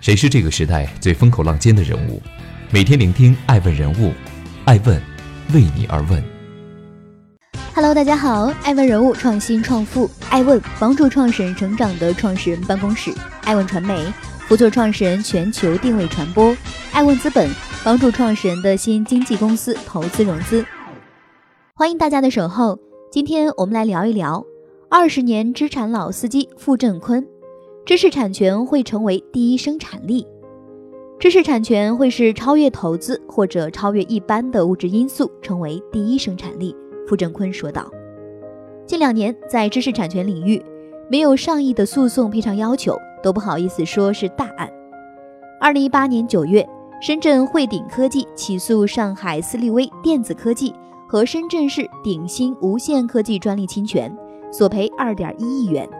谁是这个时代最风口浪尖的人物？每天聆听爱问人物，爱问为你而问。Hello，大家好，爱问人物创新创富，爱问帮助创始人成长的创始人办公室，爱问传媒辅佐创始人全球定位传播，爱问资本帮助创始人的新经纪公司投资融资。欢迎大家的守候，今天我们来聊一聊二十年资产老司机傅振坤，知识产权会成为第一生产力，知识产权会是超越投资或者超越一般的物质因素，成为第一生产力。傅振坤说道：“近两年，在知识产权领域，没有上亿的诉讼赔偿要求，都不好意思说是大案。二零一八年九月，深圳汇顶科技起诉上海斯利威电子科技和深圳市鼎新无线科技专利侵权，索赔二点一亿元。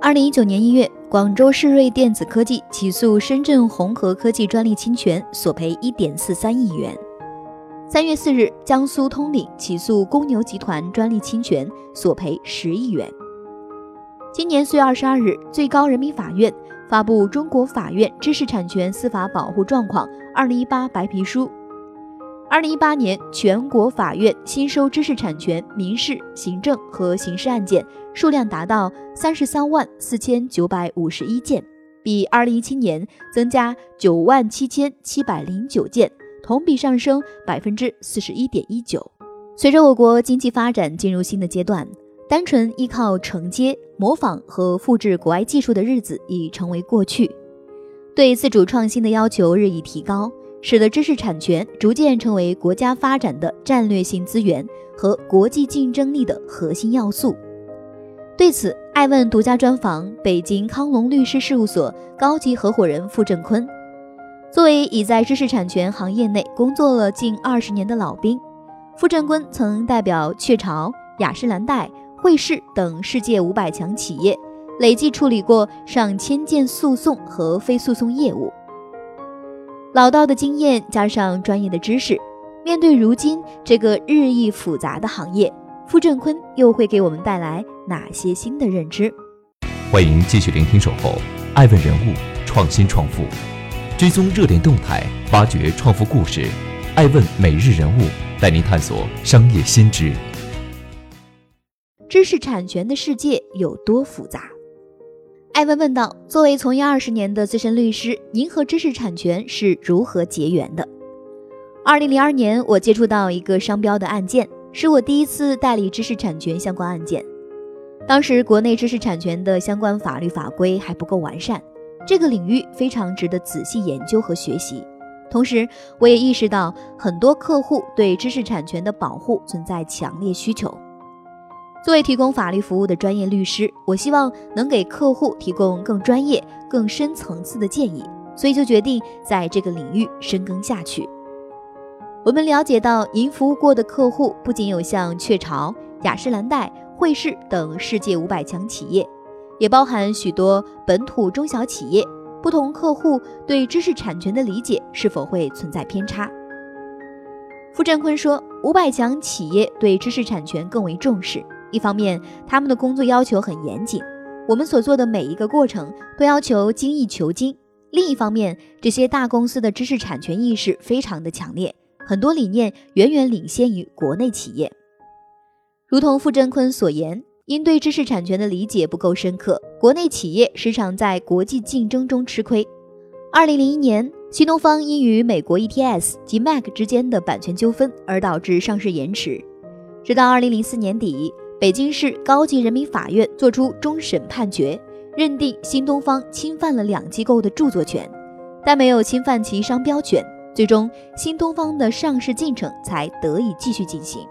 二零一九年一月，广州世瑞电子科技起诉深圳鸿和科技专利侵权，索赔一点四三亿元。”三月四日，江苏通领起诉公牛集团专利侵权，索赔十亿元。今年四月二十二日，最高人民法院发布《中国法院知识产权司法保护状况（二零一八）》白皮书。二零一八年，全国法院新收知识产权民事、行政和刑事案件数量达到三十三万四千九百五十一件，比二零一七年增加九万七千七百零九件。同比上升百分之四十一点一九。随着我国经济发展进入新的阶段，单纯依靠承接、模仿和复制国外技术的日子已成为过去。对自主创新的要求日益提高，使得知识产权逐渐成为国家发展的战略性资源和国际竞争力的核心要素。对此，爱问独家专访北京康龙律师事务所高级合伙人傅振坤。作为已在知识产权行业内工作了近二十年的老兵，傅振坤曾代表雀巢、雅诗兰黛、惠氏等世界五百强企业，累计处理过上千件诉讼和非诉讼业务。老道的经验加上专业的知识，面对如今这个日益复杂的行业，傅振坤又会给我们带来哪些新的认知？欢迎继续聆听《守候》，爱问人物，创新创富。追踪热点动态，挖掘创富故事，爱问每日人物带您探索商业新知。知识产权的世界有多复杂？艾文问道：“作为从业二十年的资深律师，您和知识产权是如何结缘的？”二零零二年，我接触到一个商标的案件，是我第一次代理知识产权相关案件。当时国内知识产权的相关法律法规还不够完善。这个领域非常值得仔细研究和学习，同时我也意识到很多客户对知识产权的保护存在强烈需求。作为提供法律服务的专业律师，我希望能给客户提供更专业、更深层次的建议，所以就决定在这个领域深耕下去。我们了解到，您服务过的客户不仅有像雀巢、雅诗兰黛、惠氏等世界五百强企业。也包含许多本土中小企业，不同客户对知识产权的理解是否会存在偏差？傅振坤说，五百强企业对知识产权更为重视，一方面他们的工作要求很严谨，我们所做的每一个过程都要求精益求精；另一方面，这些大公司的知识产权意识非常的强烈，很多理念远远领先于国内企业。如同傅振坤所言。因对知识产权的理解不够深刻，国内企业时常在国际竞争中吃亏。二零零一年，新东方因与美国 ETS 及 Mac 之间的版权纠纷而导致上市延迟。直到二零零四年底，北京市高级人民法院作出终审判决，认定新东方侵犯了两机构的著作权，但没有侵犯其商标权。最终，新东方的上市进程才得以继续进行。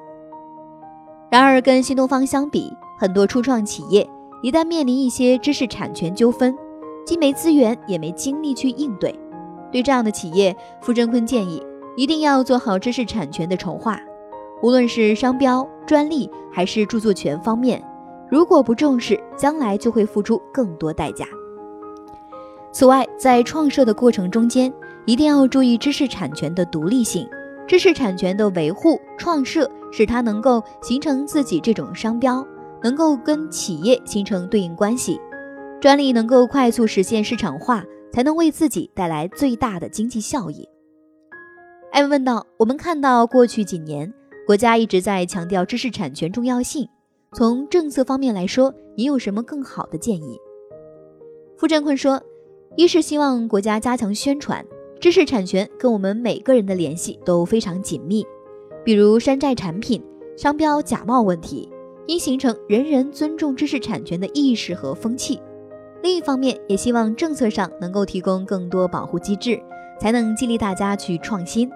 然而，跟新东方相比，很多初创企业一旦面临一些知识产权纠纷，既没资源也没精力去应对。对这样的企业，傅振坤建议一定要做好知识产权的筹划，无论是商标、专利还是著作权方面，如果不重视，将来就会付出更多代价。此外，在创设的过程中间，一定要注意知识产权的独立性，知识产权的维护、创设，使它能够形成自己这种商标。能够跟企业形成对应关系，专利能够快速实现市场化，才能为自己带来最大的经济效益。艾文问道：“我们看到过去几年，国家一直在强调知识产权重要性。从政策方面来说，你有什么更好的建议？”傅振坤说：“一是希望国家加强宣传，知识产权跟我们每个人的联系都非常紧密。比如山寨产品、商标假冒问题，应形成人人尊重知识产权的意识和风气。另一方面，也希望政策上能够提供更多保护机制，才能激励大家去创新。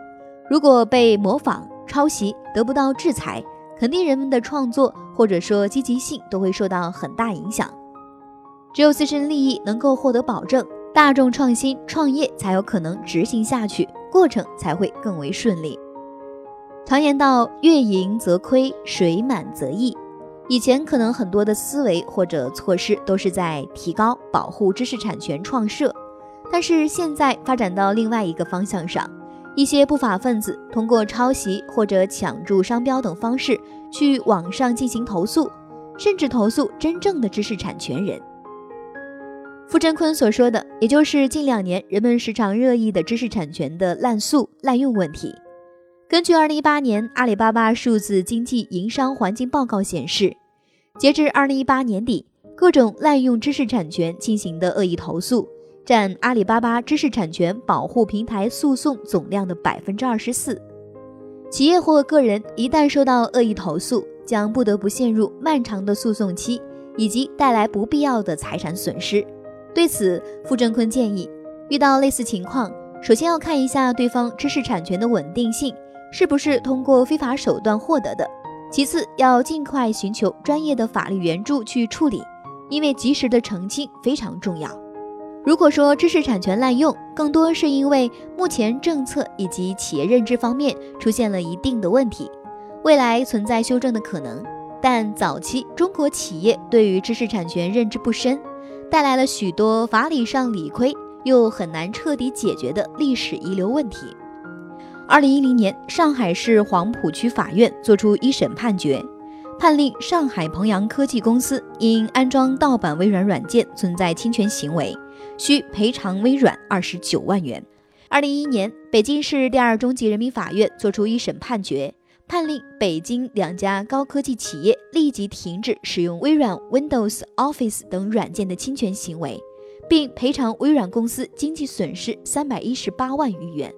如果被模仿、抄袭得不到制裁，肯定人们的创作或者说积极性都会受到很大影响。”只有自身利益能够获得保证，大众创新创业才有可能执行下去，过程才会更为顺利。常言道：“月盈则亏，水满则溢。”以前可能很多的思维或者措施都是在提高保护知识产权创设，但是现在发展到另外一个方向上，一些不法分子通过抄袭或者抢注商标等方式去网上进行投诉，甚至投诉真正的知识产权人。傅振坤所说的，也就是近两年人们时常热议的知识产权的滥诉滥用问题。根据二零一八年阿里巴巴数字经济营商环境报告显示，截至二零一八年底，各种滥用知识产权进行的恶意投诉占阿里巴巴知识产权保护平台诉讼总量的百分之二十四。企业或个人一旦收到恶意投诉，将不得不陷入漫长的诉讼期，以及带来不必要的财产损失。对此，傅振坤建议，遇到类似情况，首先要看一下对方知识产权的稳定性是不是通过非法手段获得的；其次，要尽快寻求专业的法律援助去处理，因为及时的澄清非常重要。如果说知识产权滥用，更多是因为目前政策以及企业认知方面出现了一定的问题，未来存在修正的可能，但早期中国企业对于知识产权认知不深。带来了许多法理上理亏又很难彻底解决的历史遗留问题。二零一零年，上海市黄浦区法院作出一审判决，判令上海鹏阳科技公司因安装盗版微软软件存在侵权行为，需赔偿微软二十九万元。二零一一年，北京市第二中级人民法院作出一审判决。判令北京两家高科技企业立即停止使用微软 Windows Office 等软件的侵权行为，并赔偿微软公司经济损失三百一十八万余元。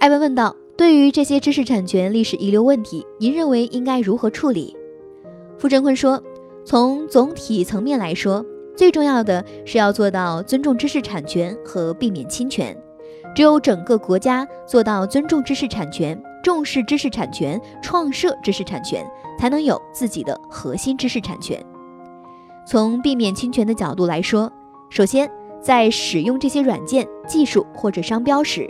艾文问道：“对于这些知识产权历史遗留问题，您认为应该如何处理？”傅振坤说：“从总体层面来说，最重要的是要做到尊重知识产权和避免侵权。只有整个国家做到尊重知识产权。”重视知识产权，创设知识产权，才能有自己的核心知识产权。从避免侵权的角度来说，首先在使用这些软件、技术或者商标时，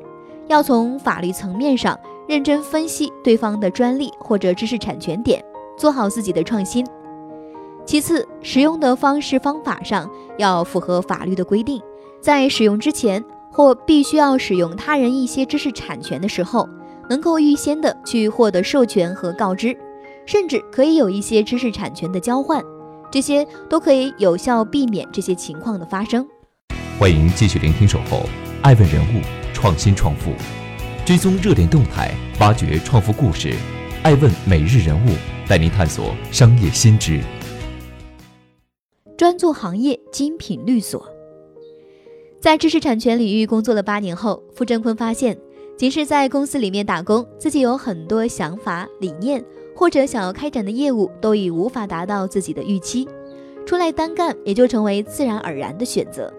要从法律层面上认真分析对方的专利或者知识产权点，做好自己的创新。其次，使用的方式方法上要符合法律的规定，在使用之前或必须要使用他人一些知识产权的时候。能够预先的去获得授权和告知，甚至可以有一些知识产权的交换，这些都可以有效避免这些情况的发生。欢迎继续聆听《守候爱问人物创新创富》，追踪热点动态，挖掘创富故事。爱问每日人物带您探索商业新知，专做行业精品律所。在知识产权领域工作了八年后，傅振坤发现。即使在公司里面打工，自己有很多想法、理念，或者想要开展的业务，都已无法达到自己的预期，出来单干也就成为自然而然的选择。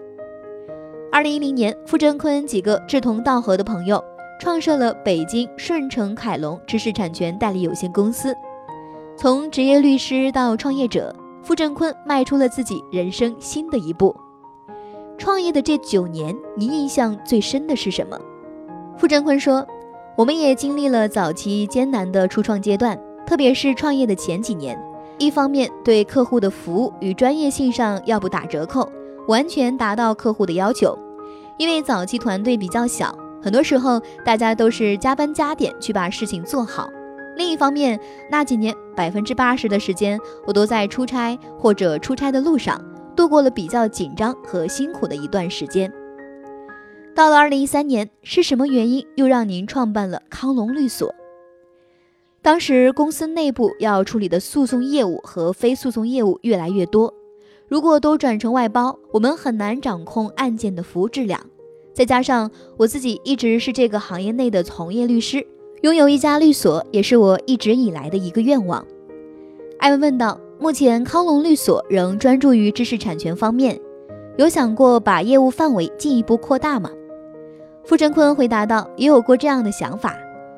二零一零年，傅振坤几个志同道合的朋友创设了北京顺成凯龙知识产权代理有限公司。从职业律师到创业者，傅振坤迈出了自己人生新的一步。创业的这九年，你印象最深的是什么？傅振坤说：“我们也经历了早期艰难的初创阶段，特别是创业的前几年。一方面，对客户的服务与专业性上要不打折扣，完全达到客户的要求。因为早期团队比较小，很多时候大家都是加班加点去把事情做好。另一方面，那几年百分之八十的时间我都在出差或者出差的路上，度过了比较紧张和辛苦的一段时间。到了二零一三年，是什么原因又让您创办了康龙律所？当时公司内部要处理的诉讼业务和非诉讼业务越来越多，如果都转成外包，我们很难掌控案件的服务质量。再加上我自己一直是这个行业内的从业律师，拥有一家律所也是我一直以来的一个愿望。艾文问道：“目前康龙律所仍专注于知识产权方面，有想过把业务范围进一步扩大吗？”傅振坤回答道：“也有过这样的想法。”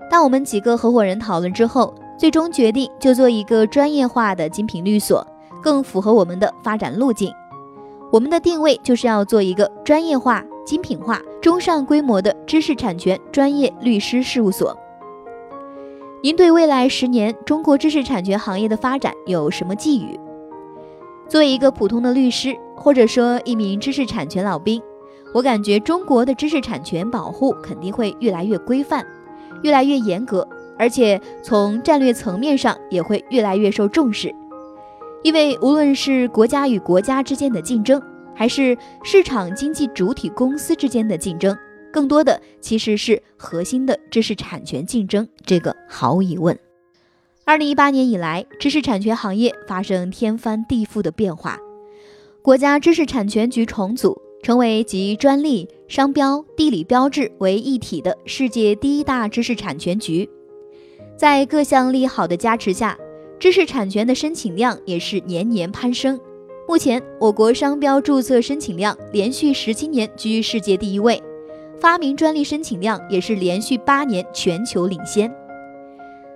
但我们几个合伙人讨论之后，最终决定就做一个专业化的精品律所，更符合我们的发展路径。我们的定位就是要做一个专业化、精品化、中上规模的知识产权专业律师事务所。您对未来十年中国知识产权行业的发展有什么寄语？作为一个普通的律师，或者说一名知识产权老兵，我感觉中国的知识产权保护肯定会越来越规范。越来越严格，而且从战略层面上也会越来越受重视。因为无论是国家与国家之间的竞争，还是市场经济主体公司之间的竞争，更多的其实是核心的知识产权竞争。这个毫无疑问。二零一八年以来，知识产权行业发生天翻地覆的变化，国家知识产权局重组。成为集专利、商标、地理标志为一体的世界第一大知识产权局，在各项利好的加持下，知识产权的申请量也是年年攀升。目前，我国商标注册申请量连续十七年居世界第一位，发明专利申请量也是连续八年全球领先。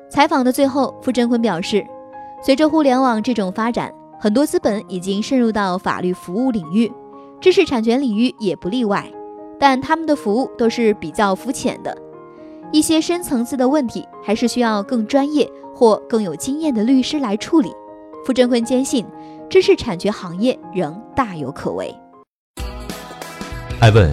采访的最后，傅振坤表示，随着互联网这种发展，很多资本已经渗入到法律服务领域。知识产权领域也不例外，但他们的服务都是比较肤浅的，一些深层次的问题还是需要更专业或更有经验的律师来处理。傅振坤坚信，知识产权行业仍大有可为。艾问